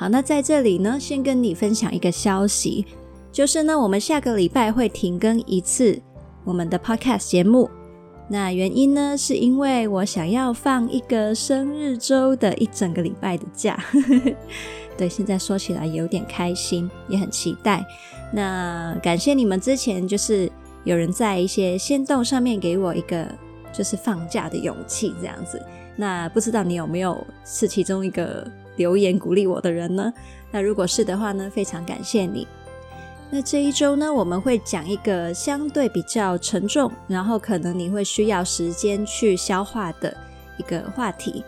好，那在这里呢，先跟你分享一个消息，就是呢，我们下个礼拜会停更一次我们的 Podcast 节目。那原因呢，是因为我想要放一个生日周的一整个礼拜的假。对，现在说起来有点开心，也很期待。那感谢你们之前就是有人在一些限动上面给我一个就是放假的勇气，这样子。那不知道你有没有是其中一个留言鼓励我的人呢？那如果是的话呢，非常感谢你。那这一周呢，我们会讲一个相对比较沉重，然后可能你会需要时间去消化的一个话题。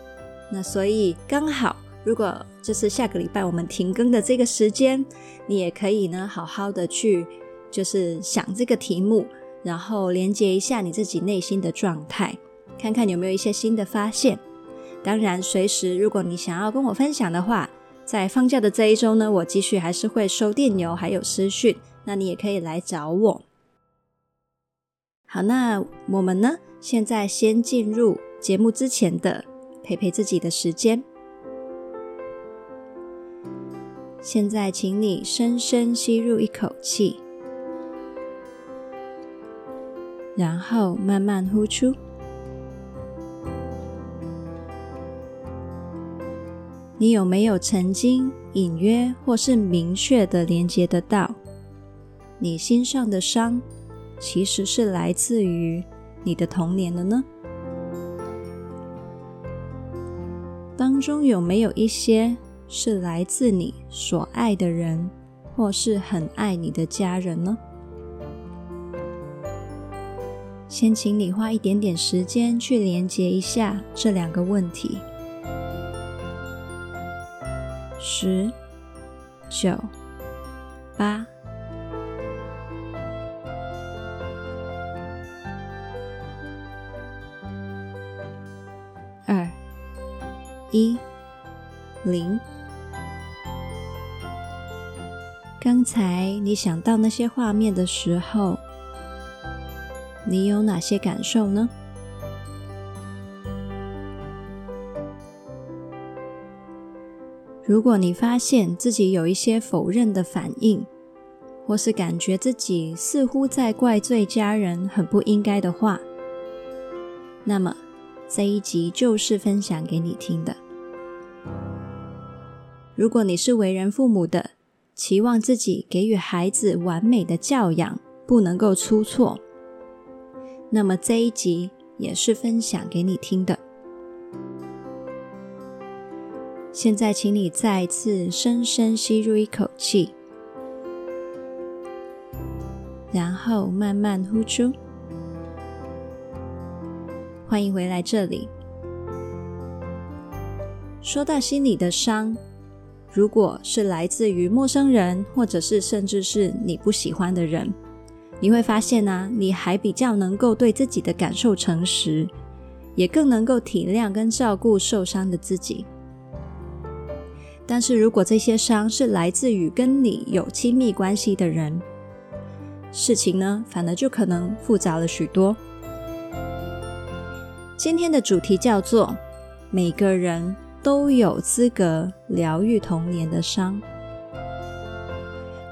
那所以刚好，如果就是下个礼拜我们停更的这个时间，你也可以呢好好的去就是想这个题目，然后连接一下你自己内心的状态，看看有没有一些新的发现。当然，随时如果你想要跟我分享的话，在放假的这一周呢，我继续还是会收电邮还有私讯，那你也可以来找我。好，那我们呢，现在先进入节目之前的陪陪自己的时间。现在，请你深深吸入一口气，然后慢慢呼出。你有没有曾经隐约或是明确的连接得到，你心上的伤其实是来自于你的童年的呢？当中有没有一些是来自你所爱的人，或是很爱你的家人呢？先请你花一点点时间去连接一下这两个问题。十、九、八、二、一、零。刚才你想到那些画面的时候，你有哪些感受呢？如果你发现自己有一些否认的反应，或是感觉自己似乎在怪罪家人很不应该的话，那么这一集就是分享给你听的。如果你是为人父母的，期望自己给予孩子完美的教养，不能够出错，那么这一集也是分享给你听的。现在，请你再次深深吸入一口气，然后慢慢呼出。欢迎回来这里。说到心里的伤，如果是来自于陌生人，或者是甚至是你不喜欢的人，你会发现呢、你还比较能够对自己的感受诚实，也更能够体谅跟照顾受伤的自己。但是如果这些伤是来自于跟你有亲密关系的人，事情呢，反而就可能复杂了许多。今天的主题叫做“每个人都有资格疗愈童年的伤”。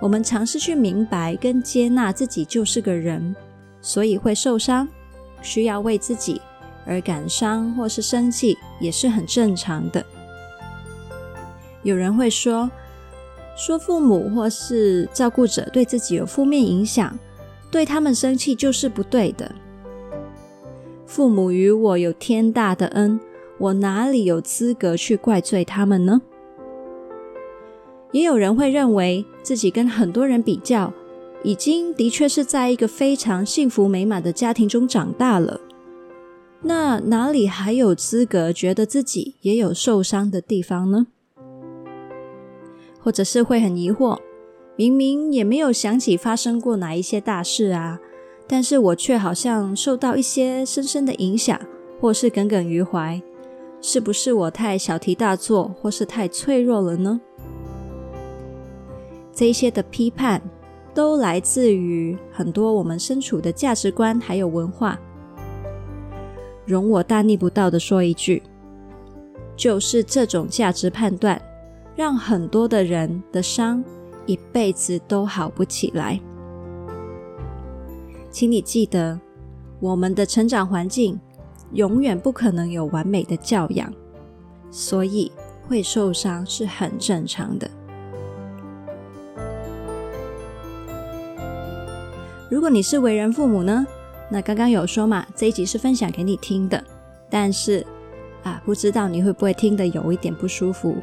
我们尝试去明白跟接纳自己就是个人，所以会受伤，需要为自己而感伤或是生气，也是很正常的。有人会说，说父母或是照顾者对自己有负面影响，对他们生气就是不对的。父母与我有天大的恩，我哪里有资格去怪罪他们呢？也有人会认为自己跟很多人比较，已经的确是在一个非常幸福美满的家庭中长大了，那哪里还有资格觉得自己也有受伤的地方呢？或者是会很疑惑，明明也没有想起发生过哪一些大事啊，但是我却好像受到一些深深的影响，或是耿耿于怀。是不是我太小题大做，或是太脆弱了呢？这一些的批判，都来自于很多我们身处的价值观还有文化。容我大逆不道的说一句，就是这种价值判断，让很多的人的伤一辈子都好不起来。请你记得，我们的成长环境。永远不可能有完美的教养，所以会受伤是很正常的。如果你是为人父母呢？那刚刚有说嘛，这一集是分享给你听的，但是啊，不知道你会不会听得有一点不舒服？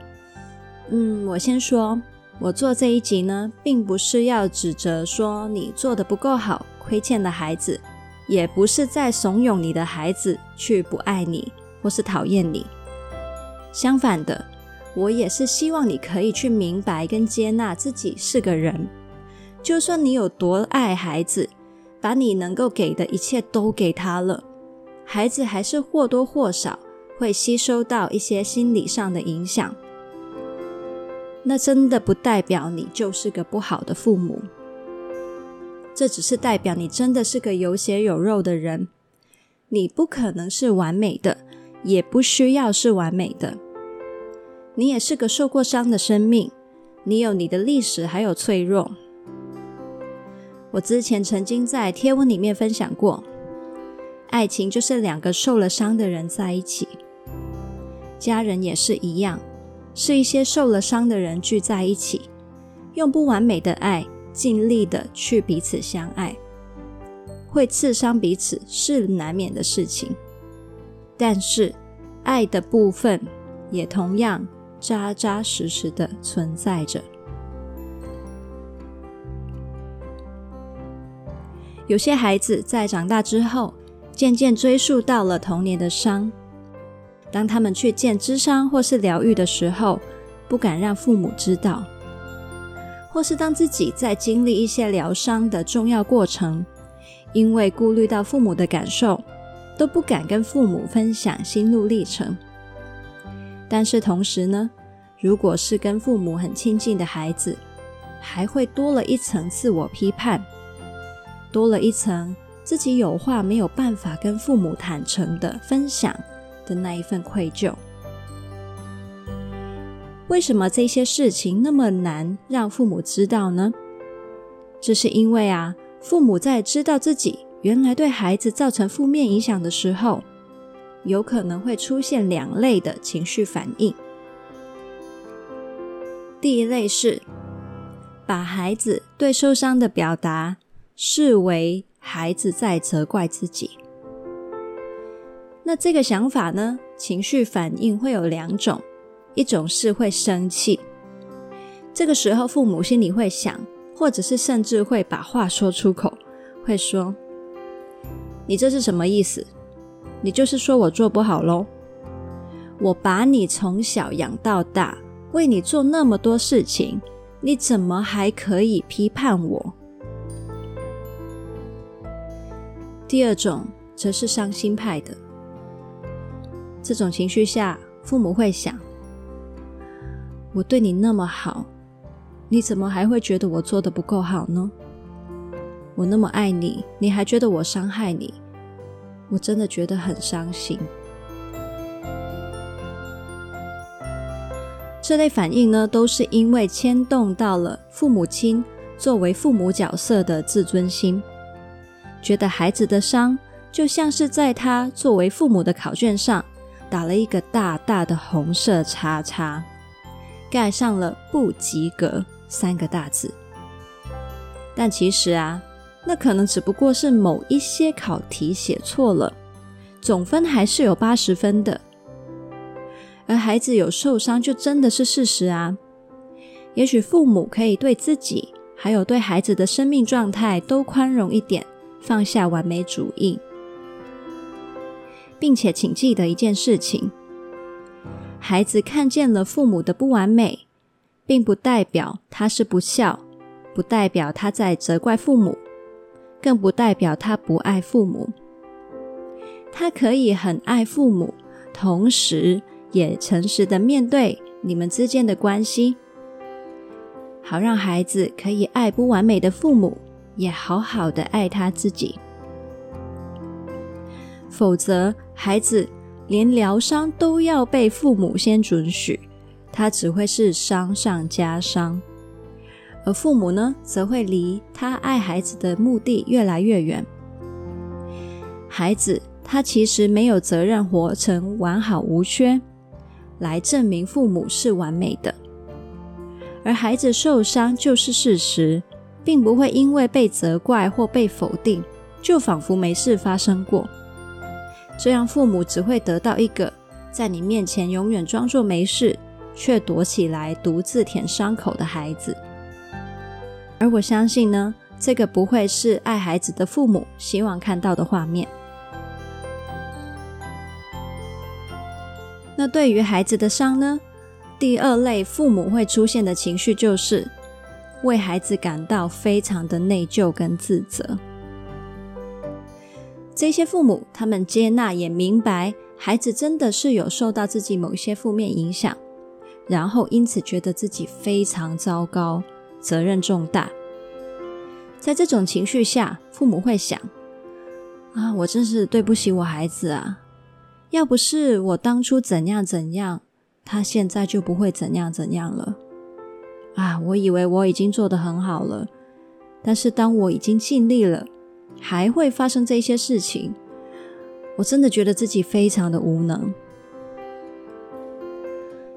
嗯，我先说，我做这一集呢，并不是要指责说你做的不够好，亏欠了孩子。也不是在怂恿你的孩子去不爱你或是讨厌你，相反的，我也是希望你可以去明白跟接纳自己是个人。就算你有多爱孩子，把你能够给的一切都给他了，孩子还是或多或少会吸收到一些心理上的影响。那真的不代表你就是个不好的父母。这只是代表你真的是个有血有肉的人，你不可能是完美的，也不需要是完美的。你也是个受过伤的生命，你有你的历史，还有脆弱。我之前曾经在贴文里面分享过，爱情就是两个受了伤的人在一起，家人也是一样，是一些受了伤的人聚在一起，用不完美的爱。尽力的去彼此相爱，会刺伤彼此是难免的事情，但是爱的部分也同样扎扎实实的存在着。有些孩子在长大之后，渐渐追溯到了童年的伤，当他们去见咨商或是疗愈的时候，不敢让父母知道。或是当自己在经历一些疗伤的重要过程，因为顾虑到父母的感受，都不敢跟父母分享心路历程。但是同时呢，如果是跟父母很亲近的孩子，还会多了一层自我批判，多了一层自己有话没有办法跟父母坦诚的分享的那一份愧疚。为什么这些事情那么难让父母知道呢？这是因为啊，父母在知道自己原来对孩子造成负面影响的时候，有可能会出现两类的情绪反应。第一类是把孩子对受伤的表达视为孩子在责怪自己。那这个想法呢，情绪反应会有两种。一种是会生气，这个时候父母心里会想，或者是甚至会把话说出口，会说：“你这是什么意思？你就是说我做不好喽？我把你从小养到大，为你做那么多事情，你怎么还可以批判我？”第二种则是伤心派的，这种情绪下，父母会想。我对你那么好，你怎么还会觉得我做的不够好呢？我那么爱你，你还觉得我伤害你，我真的觉得很伤心。这类反应呢，都是因为牵动到了父母亲作为父母角色的自尊心，觉得孩子的伤就像是在他作为父母的考卷上打了一个大大的红色叉叉。盖上了“不及格”三个大字，但其实啊，那可能只不过是某一些考题写错了，总分还是有八十分的。而孩子有受伤，就真的是事实啊。也许父母可以对自己，还有对孩子的生命状态都宽容一点，放下完美主义，并且请记得一件事情。孩子看见了父母的不完美，并不代表他是不孝、不代表他在责怪父母，更不代表他不爱父母。他可以很爱父母，同时也诚实的面对你们之间的关系，好让孩子可以爱不完美的父母，也好好的爱他自己。否则，孩子连疗伤都要被父母先准许，他只会是伤上加伤，而父母呢，则会离他爱孩子的目的越来越远。孩子。他其实没有责任活成完好无缺，来证明父母是完美的。而孩子受伤就是事实，并不会因为被责怪或被否定，就仿佛没事发生过。这样父母只会得到一个在你面前永远装作没事，却躲起来独自舔伤口的孩子。而我相信呢，这个不会是爱孩子的父母希望看到的画面。那对于孩子的伤呢？第二类父母会出现的情绪就是为孩子感到非常的内疚跟自责。这些父母，他们接纳也明白孩子真的是有受到自己某些负面影响，然后因此觉得自己非常糟糕，责任重大。在这种情绪下，父母会想：啊，我真是对不起我孩子啊。要不是我当初怎样怎样，他现在就不会怎样怎样了。啊，我以为我已经做得很好了，但是当我已经尽力了，还会发生这些事情，我真的觉得自己非常的无能。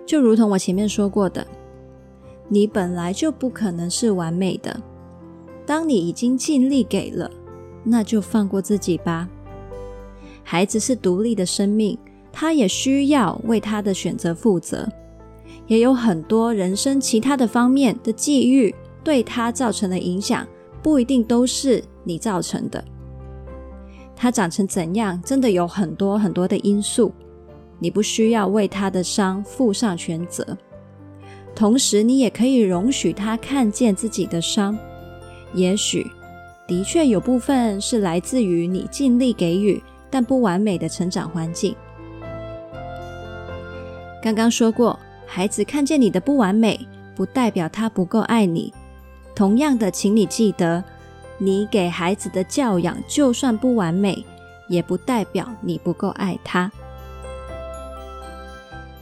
就如同我前面说过的，你本来就不可能是完美的。当你已经尽力给了，那就放过自己吧。孩子是独立的生命，他也需要为他的选择负责。也有很多人生其他的方面的际遇对他造成的影响，不一定都是你造成的。他长成怎样，真的有很多很多的因素，你不需要为他的伤负上全责。同时，你也可以容许他看见自己的伤，也许的确有部分是来自于你尽力给予。但不完美的成长环境。刚刚说过，孩子看见你的不完美，不代表他不够爱你。同样的，请你记得，你给孩子的教养就算不完美，也不代表你不够爱他。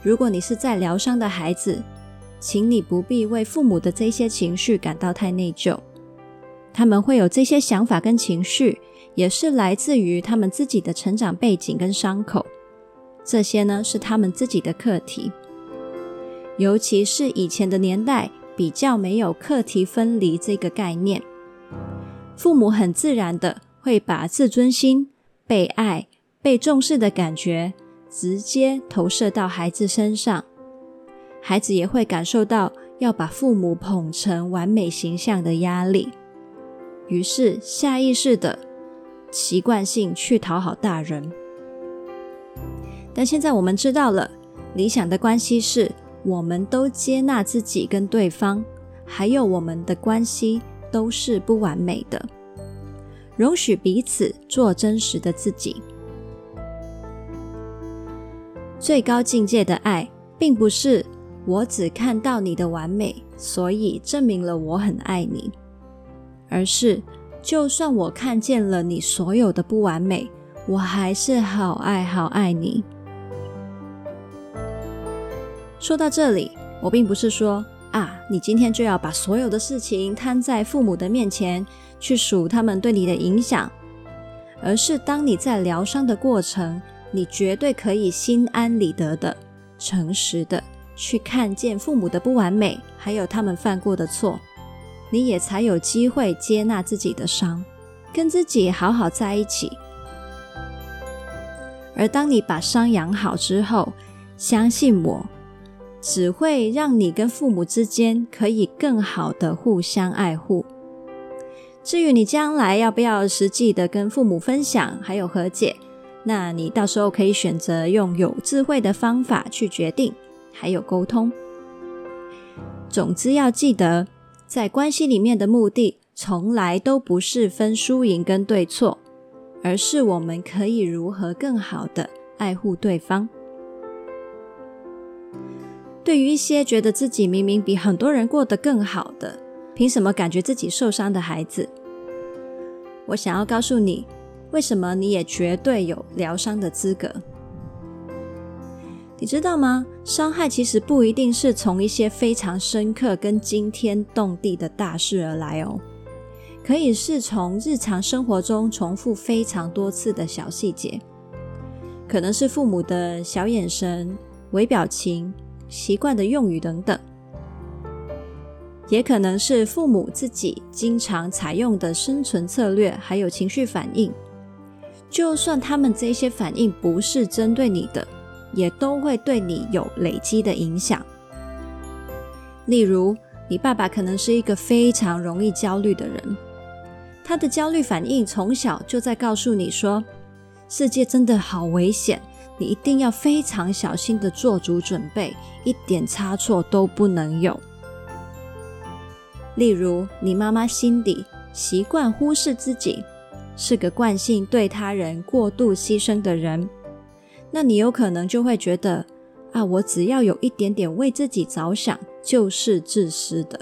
如果你是在疗伤的孩子，请你不必为父母的这些情绪感到太内疚。他们会有这些想法跟情绪，也是来自于他们自己的成长背景跟伤口，这些呢是他们自己的课题。尤其是以前的年代，比较没有课题分离这个概念，父母很自然的会把自尊心、被爱、被重视的感觉直接投射到孩子身上，孩子也会感受到要把父母捧成完美形象的压力，于是下意识的。习惯性去讨好大人，但现在我们知道了，理想的关系是我们都接纳自己跟对方，还有我们的关系都是不完美的，容许彼此做真实的自己。最高境界的爱，并不是我只看到你的完美，所以证明了我很爱你，而是。就算我看见了你所有的不完美，我还是好爱好爱你。说到这里，我并不是说啊，你今天就要把所有的事情摊在父母的面前去数他们对你的影响，而是当你在疗伤的过程，你绝对可以心安理得的、诚实的去看见父母的不完美，还有他们犯过的错。你也才有机会接纳自己的伤，跟自己好好在一起。而当你把伤养好之后，相信我，只会让你跟父母之间可以更好的互相爱护。至于你将来要不要实际的跟父母分享，还有和解，那你到时候可以选择用有智慧的方法去决定，还有沟通。总之要记得。在关系里面的目的，从来都不是分输赢跟对错，而是我们可以如何更好的爱护对方。对于一些觉得自己明明比很多人过得更好的，凭什么感觉自己受伤的孩子，我想要告诉你，为什么你也绝对有疗伤的资格。你知道吗？伤害其实不一定是从一些非常深刻跟惊天动地的大事而来哦，可以是从日常生活中重复非常多次的小细节，可能是父母的小眼神、微表情。习惯的用语等等，也可能是父母自己经常采用的生存策略，还有情绪反应。就算他们这些反应不是针对你的，也都会对你有累积的影响。例如，你爸爸可能是一个非常容易焦虑的人，他的焦虑反应从小就在告诉你说：“世界真的好危险。”你一定要非常小心的做足准备，一点差错都不能有。例如，你妈妈心底习惯忽视自己，是个惯性对他人过度牺牲的人，那你有可能就会觉得啊，我只要有一点点为自己着想，就是自私的，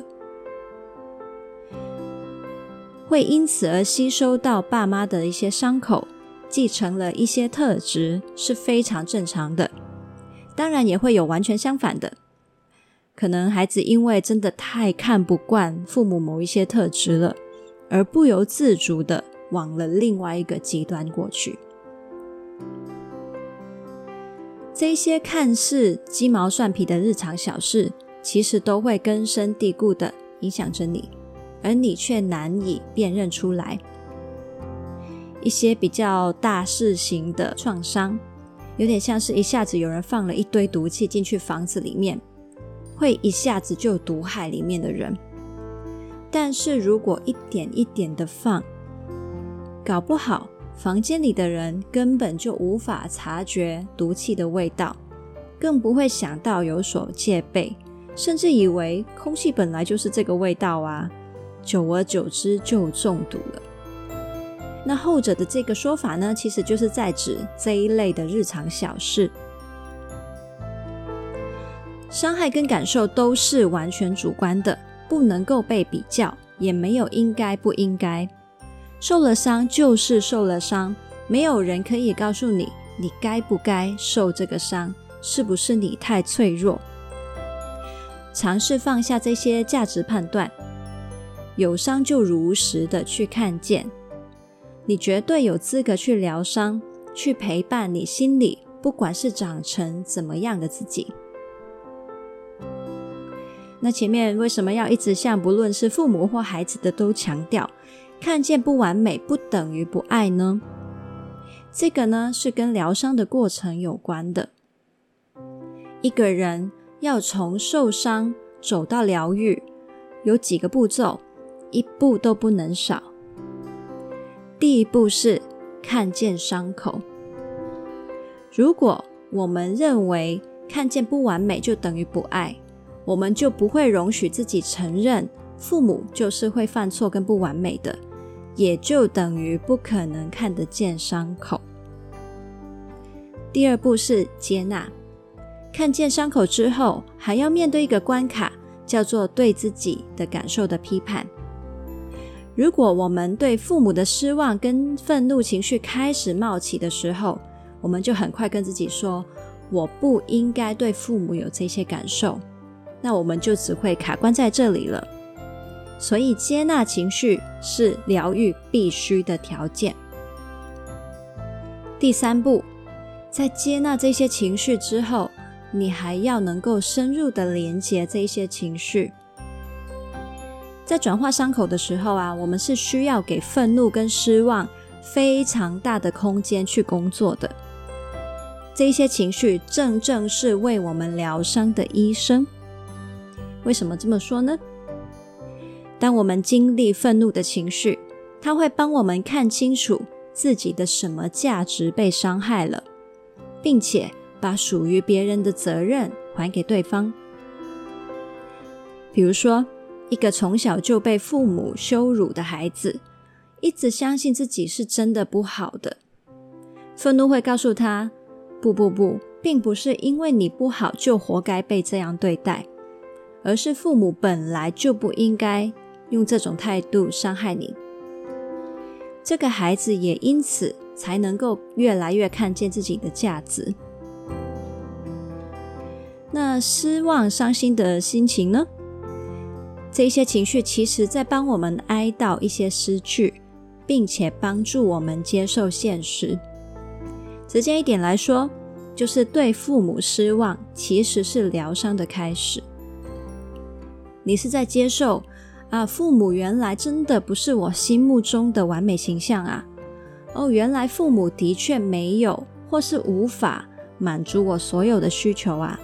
会因此而吸收到爸妈的一些伤口。继承了一些特质是非常正常的，当然也会有完全相反的。可能孩子因为真的太看不惯父母某一些特质了，而不由自主的往了另外一个极端过去。这些看似鸡毛蒜皮的日常小事，其实都会根深蒂固的影响着你，而你却难以辨认出来。一些比较大事型的创伤，有点像是一下子有人放了一堆毒气进去房子里面，会一下子就毒害里面的人。但是如果一点一点的放，搞不好房间里的人根本就无法察觉毒气的味道，更不会想到有所戒备，甚至以为空气本来就是这个味道啊，久而久之就中毒了。那后者的这个说法呢，其实就是在指这一类的日常小事。伤害跟感受都是完全主观的，不能够被比较，也没有应该不应该。受了伤就是受了伤，没有人可以告诉你，你该不该受这个伤，是不是你太脆弱？尝试放下这些价值判断，有伤就如实的去看见。你绝对有资格去疗伤，去陪伴你心里不管是长成怎么样的自己。那前面为什么要一直向不论是父母或孩子的都强调，看见不完美不等于不爱呢？这个呢是跟疗伤的过程有关的。一个人要从受伤走到疗愈，有几个步骤，一步都不能少。第一步是看见伤口。如果我们认为看见不完美就等于不爱，我们就不会容许自己承认父母就是会犯错跟不完美的，也就等于不可能看得见伤口。第二步是接纳，看见伤口之后，还要面对一个关卡，叫做对自己的感受的批判。如果我们对父母的失望跟愤怒情绪开始冒起的时候，我们就很快跟自己说：“我不应该对父母有这些感受。”那我们就只会卡关在这里了。所以，接纳情绪是疗愈必须的条件。第三步，在接纳这些情绪之后，你还要能够深入的连接这些情绪。在转化伤口的时候啊，我们是需要给愤怒跟失望非常大的空间去工作的。这些情绪正正是为我们疗伤的医生。为什么这么说呢？当我们经历愤怒的情绪，它会帮我们看清楚自己的什么价值被伤害了，并且把属于别人的责任还给对方。比如说，一个从小就被父母羞辱的孩子，一直相信自己是真的不好的。愤怒会告诉他：“不不不，并不是因为你不好就活该被这样对待，而是父母本来就不应该用这种态度伤害你。”这个孩子也因此才能够越来越看见自己的价值。那失望、伤心的心情呢？这些情绪其实在帮我们哀悼一些失去，并且帮助我们接受现实。直接一点来说，就是对父母失望，其实是疗伤的开始。你是在接受啊，父母原来真的不是我心目中的完美形象啊。哦，原来父母的确没有或是无法满足我所有的需求啊。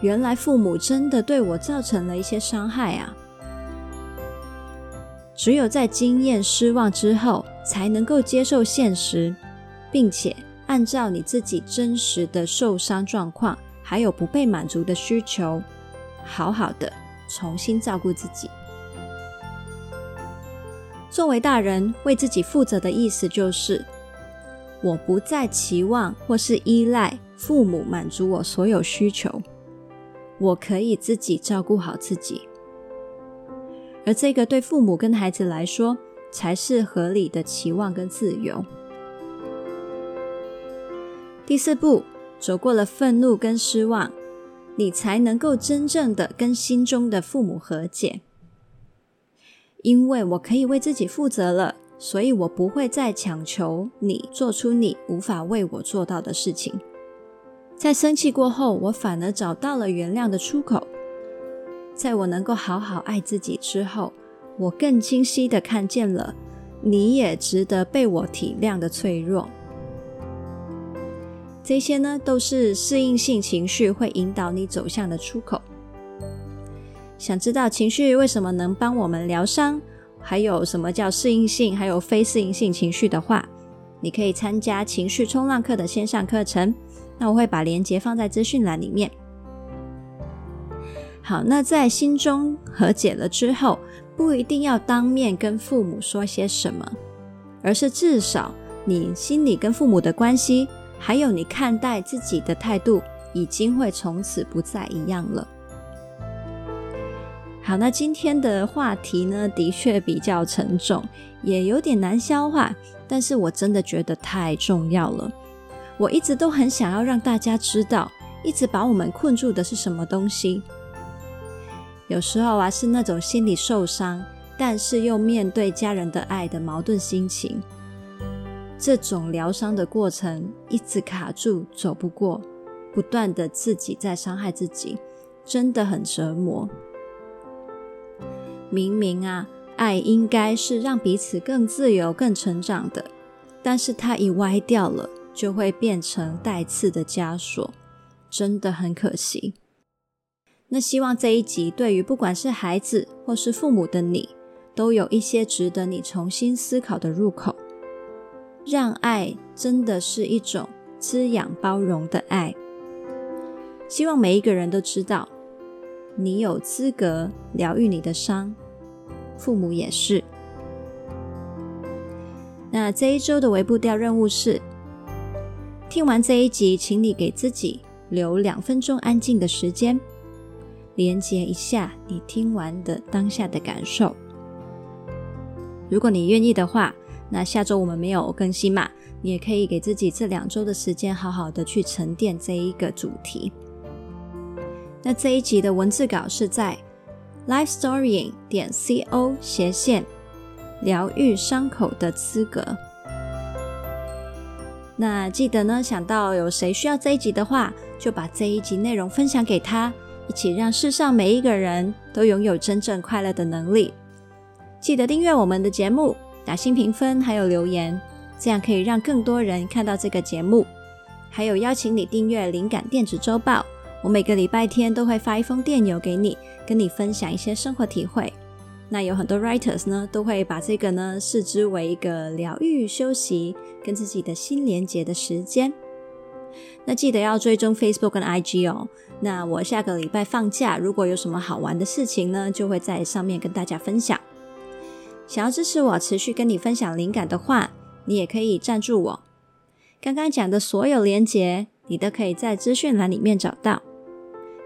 原来父母真的对我造成了一些伤害啊！只有在经验失望之后，才能够接受现实，并且按照你自己真实的受伤状况，还有不被满足的需求，好好的重新照顾自己。作为大人，为自己负责的意思就是，我不再期望或是依赖父母满足我所有需求。我可以自己照顾好自己，而这个对父母跟孩子来说才是合理的期望跟自由。第四步，走过了愤怒跟失望，你才能够真正的跟心中的父母和解。因为我可以为自己负责了，所以我不会再强求你做出你无法为我做到的事情。在生气过后，我反而找到了原谅的出口。在我能够好好爱自己之后，我更清晰地看见了你也值得被我体谅的脆弱。这些呢，都是适应性情绪会引导你走向的出口。想知道情绪为什么能帮我们疗伤，还有什么叫适应性，还有非适应性情绪的话，你可以参加情绪冲浪课的线上课程。那我会把链接放在资讯栏里面。好，那在心中和解了之后，不一定要当面跟父母说些什么，而是至少你心里跟父母的关系，还有你看待自己的态度，已经会从此不再一样了。好，那今天的话题呢，的确比较沉重，也有点难消化，但是我真的觉得太重要了。我一直都很想要让大家知道，一直把我们困住的是什么东西。有时候啊，是那种心里受伤，但是又面对家人的爱的矛盾心情。这种疗伤的过程一直卡住，走不过，不断的自己在伤害自己，真的很折磨。明明啊，爱应该是让彼此更自由、更成长的，但是它一歪掉了。就会变成带刺的枷锁，真的很可惜。那希望这一集对于不管是孩子或是父母的你，都有一些值得你重新思考的入口。让爱真的是一种滋养、包容的爱。希望每一个人都知道，你有资格疗愈你的伤，父母也是。那这一周的微步调任务是。听完这一集，请你给自己留两分钟安静的时间，连接一下你听完的当下的感受。如果你愿意的话，那下周我们没有更新嘛，你也可以给自己这两周的时间，好好的去沉淀这一个主题。那这一集的文字稿是在 lifestorying 点 co 斜线疗愈伤口的资格。那记得呢，想到有谁需要这一集的话，就把这一集内容分享给他，一起让世上每一个人都拥有真正快乐的能力。记得订阅我们的节目，打新评分，还有留言，这样可以让更多人看到这个节目。还有邀请你订阅灵感电子周报，我每个礼拜天都会发一封电邮给你，跟你分享一些生活体会。那有很多 writers 呢，都会把这个呢视之为一个疗愈、休息、跟自己的心连接的时间。那记得要追踪 Facebook 跟 IG 哦。那我下个礼拜放假，如果有什么好玩的事情呢，就会在上面跟大家分享。想要支持我持续跟你分享灵感的话，你也可以赞助我。刚刚讲的所有连结，你都可以在资讯栏里面找到。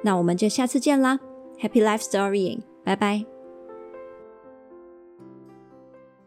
那我们就下次见啦，Happy Life Storying，拜拜。